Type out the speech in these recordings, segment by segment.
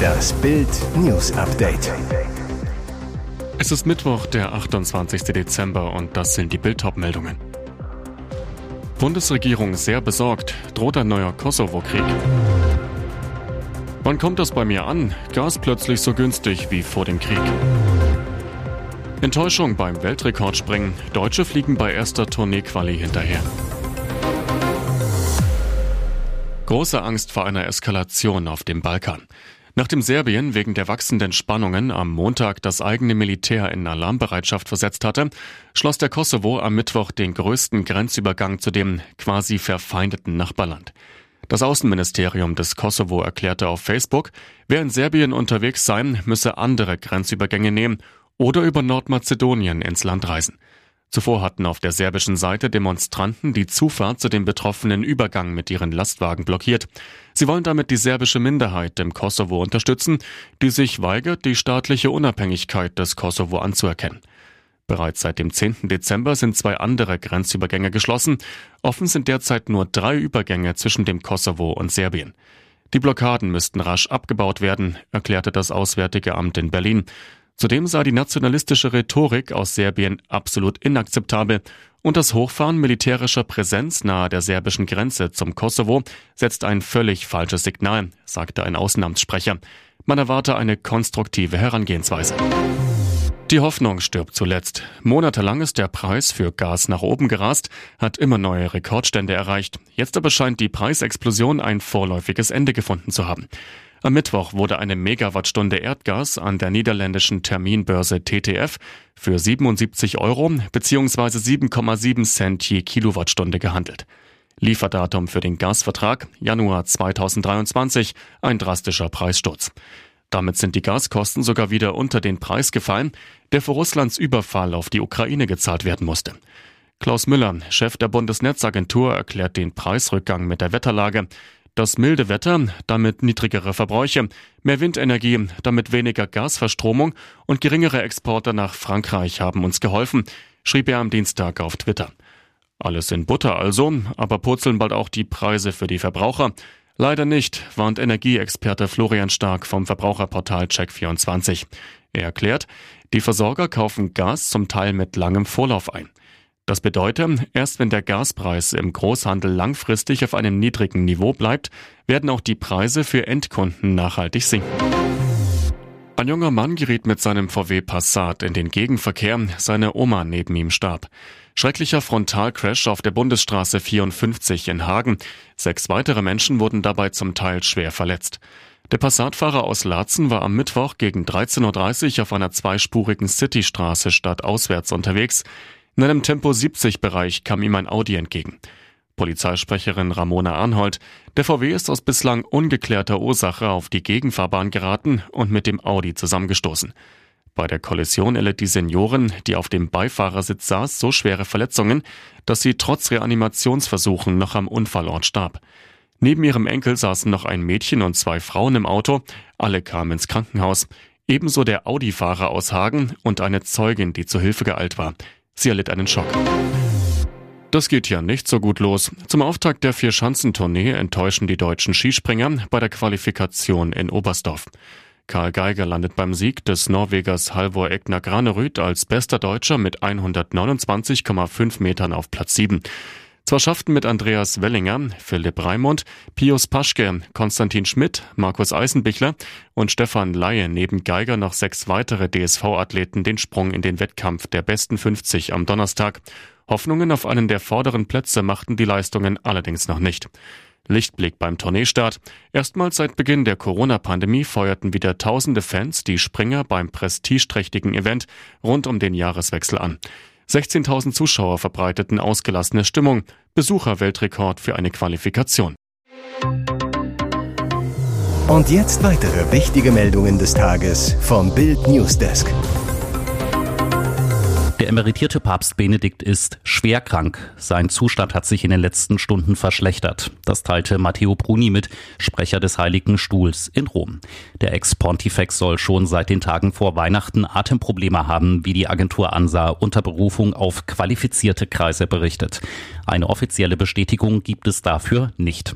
Das Bild News Update. Es ist Mittwoch, der 28. Dezember und das sind die bild meldungen Bundesregierung sehr besorgt, droht ein neuer Kosovo-Krieg. Wann kommt das bei mir an? Gas plötzlich so günstig wie vor dem Krieg. Enttäuschung beim Weltrekordspringen. Deutsche fliegen bei erster Tourneequali hinterher. Große Angst vor einer Eskalation auf dem Balkan. Nachdem Serbien wegen der wachsenden Spannungen am Montag das eigene Militär in Alarmbereitschaft versetzt hatte, schloss der Kosovo am Mittwoch den größten Grenzübergang zu dem quasi verfeindeten Nachbarland. Das Außenministerium des Kosovo erklärte auf Facebook, wer in Serbien unterwegs sein, müsse andere Grenzübergänge nehmen oder über Nordmazedonien ins Land reisen. Zuvor hatten auf der serbischen Seite Demonstranten die Zufahrt zu dem betroffenen Übergang mit ihren Lastwagen blockiert. Sie wollen damit die serbische Minderheit im Kosovo unterstützen, die sich weigert, die staatliche Unabhängigkeit des Kosovo anzuerkennen. Bereits seit dem 10. Dezember sind zwei andere Grenzübergänge geschlossen. Offen sind derzeit nur drei Übergänge zwischen dem Kosovo und Serbien. Die Blockaden müssten rasch abgebaut werden, erklärte das Auswärtige Amt in Berlin. Zudem sei die nationalistische Rhetorik aus Serbien absolut inakzeptabel und das Hochfahren militärischer Präsenz nahe der serbischen Grenze zum Kosovo setzt ein völlig falsches Signal, sagte ein Außenamtssprecher. Man erwarte eine konstruktive Herangehensweise. Die Hoffnung stirbt zuletzt. Monatelang ist der Preis für Gas nach oben gerast, hat immer neue Rekordstände erreicht. Jetzt aber scheint die Preisexplosion ein vorläufiges Ende gefunden zu haben. Am Mittwoch wurde eine Megawattstunde Erdgas an der niederländischen Terminbörse TTF für 77 Euro bzw. 7,7 Cent je Kilowattstunde gehandelt. Lieferdatum für den Gasvertrag Januar 2023, ein drastischer Preissturz. Damit sind die Gaskosten sogar wieder unter den Preis gefallen, der für Russlands Überfall auf die Ukraine gezahlt werden musste. Klaus Müller, Chef der Bundesnetzagentur, erklärt den Preisrückgang mit der Wetterlage. Das milde Wetter, damit niedrigere Verbräuche, mehr Windenergie, damit weniger Gasverstromung und geringere Exporte nach Frankreich haben uns geholfen, schrieb er am Dienstag auf Twitter. Alles in Butter also, aber purzeln bald auch die Preise für die Verbraucher. Leider nicht, warnt Energieexperte Florian Stark vom Verbraucherportal Check24. Er erklärt, die Versorger kaufen Gas zum Teil mit langem Vorlauf ein. Das bedeutet, erst wenn der Gaspreis im Großhandel langfristig auf einem niedrigen Niveau bleibt, werden auch die Preise für Endkunden nachhaltig sinken. Ein junger Mann geriet mit seinem VW Passat in den Gegenverkehr, seine Oma neben ihm starb. Schrecklicher Frontalcrash auf der Bundesstraße 54 in Hagen. Sechs weitere Menschen wurden dabei zum Teil schwer verletzt. Der Passatfahrer aus Laatzen war am Mittwoch gegen 13.30 Uhr auf einer zweispurigen Citystraße stadtauswärts unterwegs. In einem Tempo 70 Bereich kam ihm ein Audi entgegen. Polizeisprecherin Ramona Arnhold, der VW ist aus bislang ungeklärter Ursache auf die Gegenfahrbahn geraten und mit dem Audi zusammengestoßen. Bei der Kollision erlitt die Seniorin, die auf dem Beifahrersitz saß, so schwere Verletzungen, dass sie trotz Reanimationsversuchen noch am Unfallort starb. Neben ihrem Enkel saßen noch ein Mädchen und zwei Frauen im Auto, alle kamen ins Krankenhaus. Ebenso der Audi-Fahrer aus Hagen und eine Zeugin, die zu Hilfe geeilt war. Sie erlitt einen Schock. Das geht ja nicht so gut los. Zum Auftakt der Vier-Schanzentournee enttäuschen die deutschen Skispringer bei der Qualifikation in Oberstdorf. Karl Geiger landet beim Sieg des Norwegers Halvor Egner Granerüth als bester Deutscher mit 129,5 Metern auf Platz 7. Zwar schafften mit Andreas Wellinger, Philipp Raimund, Pius Paschke, Konstantin Schmidt, Markus Eisenbichler und Stefan Laie neben Geiger noch sechs weitere DSV-Athleten den Sprung in den Wettkampf der besten 50 am Donnerstag. Hoffnungen auf einen der vorderen Plätze machten die Leistungen allerdings noch nicht. Lichtblick beim Tourneestart. Erstmals seit Beginn der Corona-Pandemie feuerten wieder tausende Fans die Springer beim prestigeträchtigen Event rund um den Jahreswechsel an. 16.000 Zuschauer verbreiteten ausgelassene Stimmung. Besucherweltrekord für eine Qualifikation. Und jetzt weitere wichtige Meldungen des Tages vom Bild Newsdesk. Der emeritierte Papst Benedikt ist schwer krank. Sein Zustand hat sich in den letzten Stunden verschlechtert. Das teilte Matteo Bruni mit, Sprecher des Heiligen Stuhls in Rom. Der Ex-Pontifex soll schon seit den Tagen vor Weihnachten Atemprobleme haben, wie die Agentur ANSA unter Berufung auf qualifizierte Kreise berichtet. Eine offizielle Bestätigung gibt es dafür nicht.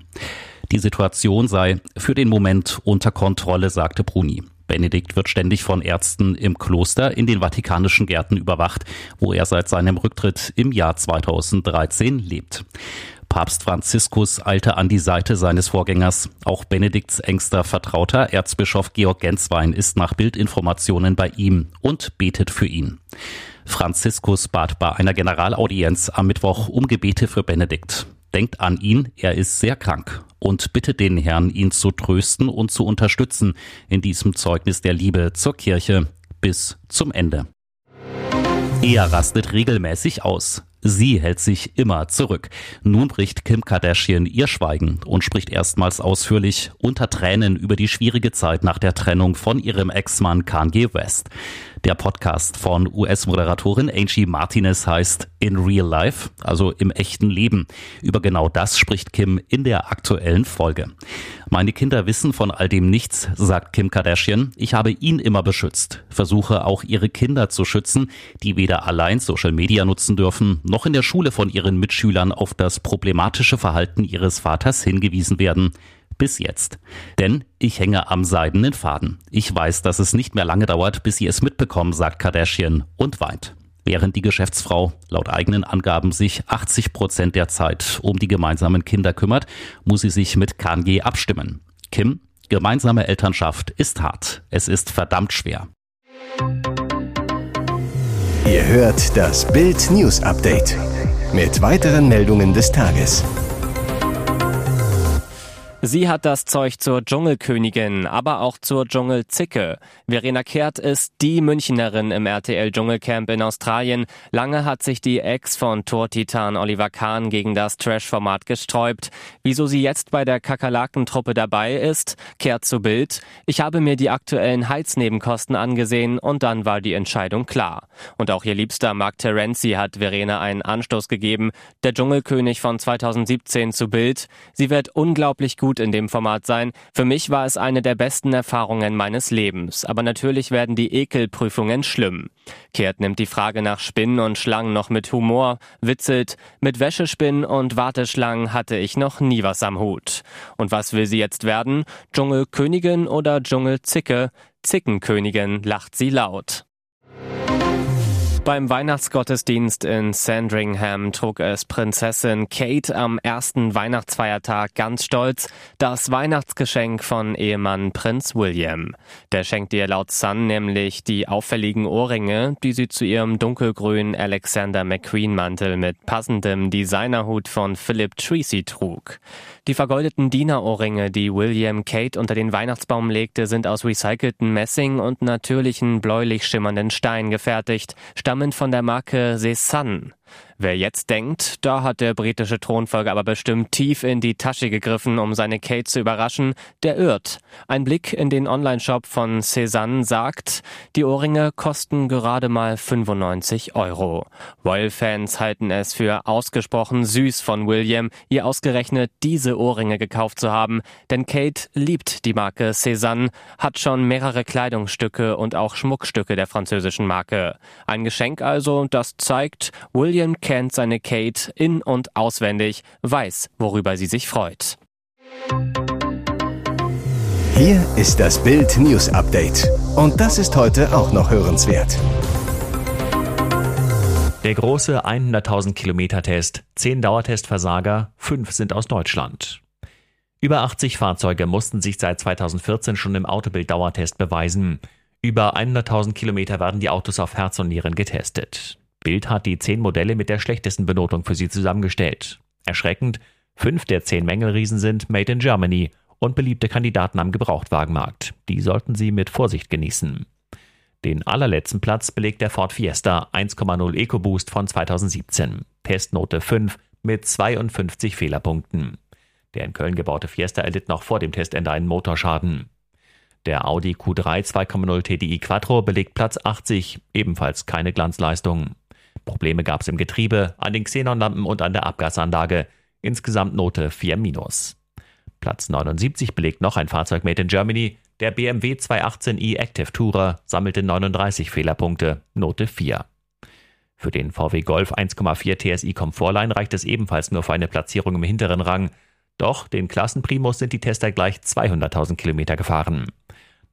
Die Situation sei für den Moment unter Kontrolle, sagte Bruni. Benedikt wird ständig von Ärzten im Kloster in den vatikanischen Gärten überwacht, wo er seit seinem Rücktritt im Jahr 2013 lebt. Papst Franziskus eilte an die Seite seines Vorgängers. Auch Benedikts engster Vertrauter, Erzbischof Georg Genswein, ist nach Bildinformationen bei ihm und betet für ihn. Franziskus bat bei einer Generalaudienz am Mittwoch um Gebete für Benedikt. Denkt an ihn, er ist sehr krank und bittet den Herrn, ihn zu trösten und zu unterstützen in diesem Zeugnis der Liebe zur Kirche bis zum Ende. Er rastet regelmäßig aus. Sie hält sich immer zurück. Nun bricht Kim Kardashian ihr Schweigen und spricht erstmals ausführlich unter Tränen über die schwierige Zeit nach der Trennung von ihrem Ex-Mann Kanye West. Der Podcast von US-Moderatorin Angie Martinez heißt In Real Life, also im echten Leben. Über genau das spricht Kim in der aktuellen Folge. Meine Kinder wissen von all dem nichts, sagt Kim Kardashian. Ich habe ihn immer beschützt, versuche auch ihre Kinder zu schützen, die weder allein Social Media nutzen dürfen, noch in der Schule von ihren Mitschülern auf das problematische Verhalten ihres Vaters hingewiesen werden bis jetzt. Denn ich hänge am seidenen Faden. Ich weiß, dass es nicht mehr lange dauert, bis sie es mitbekommen, sagt Kardashian und weint. Während die Geschäftsfrau laut eigenen Angaben sich 80 Prozent der Zeit um die gemeinsamen Kinder kümmert, muss sie sich mit Kanye abstimmen. Kim, gemeinsame Elternschaft ist hart. Es ist verdammt schwer. Ihr hört das Bild News Update mit weiteren Meldungen des Tages. Sie hat das Zeug zur Dschungelkönigin, aber auch zur Dschungelzicke. Verena Kehrt ist die Münchnerin im RTL Dschungelcamp in Australien. Lange hat sich die Ex von Tortitan Oliver Kahn gegen das Trash-Format gesträubt. Wieso sie jetzt bei der Kakerlakentruppe dabei ist, kehrt zu Bild. Ich habe mir die aktuellen Heiznebenkosten angesehen und dann war die Entscheidung klar. Und auch ihr liebster Mark Terenzi hat Verena einen Anstoß gegeben. Der Dschungelkönig von 2017 zu Bild. Sie wird unglaublich gut gut in dem Format sein. Für mich war es eine der besten Erfahrungen meines Lebens. Aber natürlich werden die Ekelprüfungen schlimm. Kehrt nimmt die Frage nach Spinnen und Schlangen noch mit Humor, witzelt, mit Wäschespinnen und Warteschlangen hatte ich noch nie was am Hut. Und was will sie jetzt werden? Dschungelkönigin oder Dschungelzicke? Zickenkönigin lacht sie laut. Beim Weihnachtsgottesdienst in Sandringham trug es Prinzessin Kate am ersten Weihnachtsfeiertag ganz stolz das Weihnachtsgeschenk von Ehemann Prinz William. Der schenkte ihr laut Sun nämlich die auffälligen Ohrringe, die sie zu ihrem dunkelgrünen Alexander McQueen Mantel mit passendem Designerhut von Philip Treacy trug. Die vergoldeten Dienerohrringe, die William Kate unter den Weihnachtsbaum legte, sind aus recycelten Messing und natürlichen bläulich schimmernden Stein gefertigt, stammend von der Marke Cézanne. Wer jetzt denkt, da hat der britische Thronfolger aber bestimmt tief in die Tasche gegriffen, um seine Kate zu überraschen, der irrt. Ein Blick in den Onlineshop von Cézanne sagt, die Ohrringe kosten gerade mal 95 Euro. Royal-Fans halten es für ausgesprochen süß von William, ihr ausgerechnet diese Ohrringe gekauft zu haben, denn Kate liebt die Marke Cézanne, hat schon mehrere Kleidungsstücke und auch Schmuckstücke der französischen Marke. Ein Geschenk also, das zeigt, William kennt seine Kate in- und auswendig, weiß, worüber sie sich freut. Hier ist das Bild News Update. Und das ist heute auch noch hörenswert. Der große 100.000 Kilometer Test, 10 Dauertestversager, 5 sind aus Deutschland. Über 80 Fahrzeuge mussten sich seit 2014 schon im Autobild-Dauertest beweisen. Über 100.000 Kilometer werden die Autos auf Herz und Nieren getestet. Bild hat die zehn Modelle mit der schlechtesten Benotung für sie zusammengestellt. Erschreckend, fünf der zehn Mängelriesen sind Made in Germany und beliebte Kandidaten am Gebrauchtwagenmarkt. Die sollten Sie mit Vorsicht genießen. Den allerletzten Platz belegt der Ford Fiesta 1,0 EcoBoost von 2017. Testnote 5 mit 52 Fehlerpunkten. Der in Köln gebaute Fiesta erlitt noch vor dem Testende einen Motorschaden. Der Audi Q3 2,0 TDI Quattro belegt Platz 80, ebenfalls keine Glanzleistung. Probleme gab es im Getriebe, an den Xenonlampen und an der Abgasanlage. Insgesamt Note 4 minus. Platz 79 belegt noch ein Fahrzeug made in Germany. Der BMW 218i Active Tourer sammelte 39 Fehlerpunkte, Note 4. Für den VW Golf 1,4 TSI Comfortline reicht es ebenfalls nur für eine Platzierung im hinteren Rang. Doch den Klassenprimus sind die Tester gleich 200.000 Kilometer gefahren.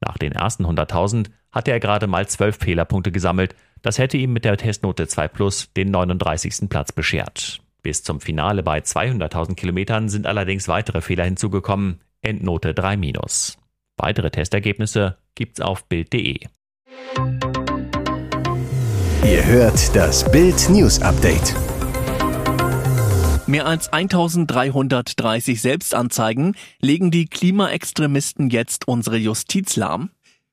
Nach den ersten 100.000 hatte er gerade mal 12 Fehlerpunkte gesammelt. Das hätte ihm mit der Testnote 2 Plus den 39. Platz beschert. Bis zum Finale bei 200.000 Kilometern sind allerdings weitere Fehler hinzugekommen. Endnote 3 minus. Weitere Testergebnisse gibt's auf Bild.de. Ihr hört das Bild News Update. Mehr als 1330 Selbstanzeigen legen die Klimaextremisten jetzt unsere Justiz lahm.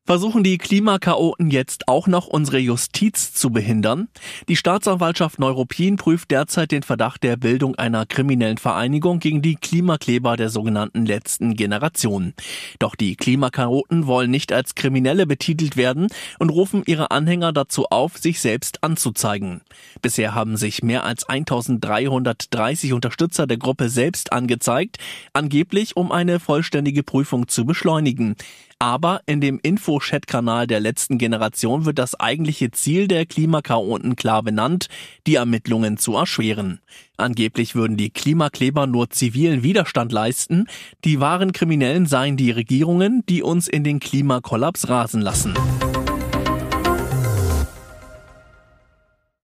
Versuchen die Klimakaoten jetzt auch noch unsere Justiz zu behindern? Die Staatsanwaltschaft Neuruppin prüft derzeit den Verdacht der Bildung einer kriminellen Vereinigung gegen die Klimakleber der sogenannten letzten Generation. Doch die Klimakaoten wollen nicht als Kriminelle betitelt werden und rufen ihre Anhänger dazu auf, sich selbst anzuzeigen. Bisher haben sich mehr als 1330 Unterstützer der Gruppe selbst angezeigt, angeblich um eine vollständige Prüfung zu beschleunigen. Aber in dem Info-Chat-Kanal der letzten Generation wird das eigentliche Ziel der Klimakaoten klar benannt, die Ermittlungen zu erschweren. Angeblich würden die Klimakleber nur zivilen Widerstand leisten, die wahren Kriminellen seien die Regierungen, die uns in den Klimakollaps rasen lassen.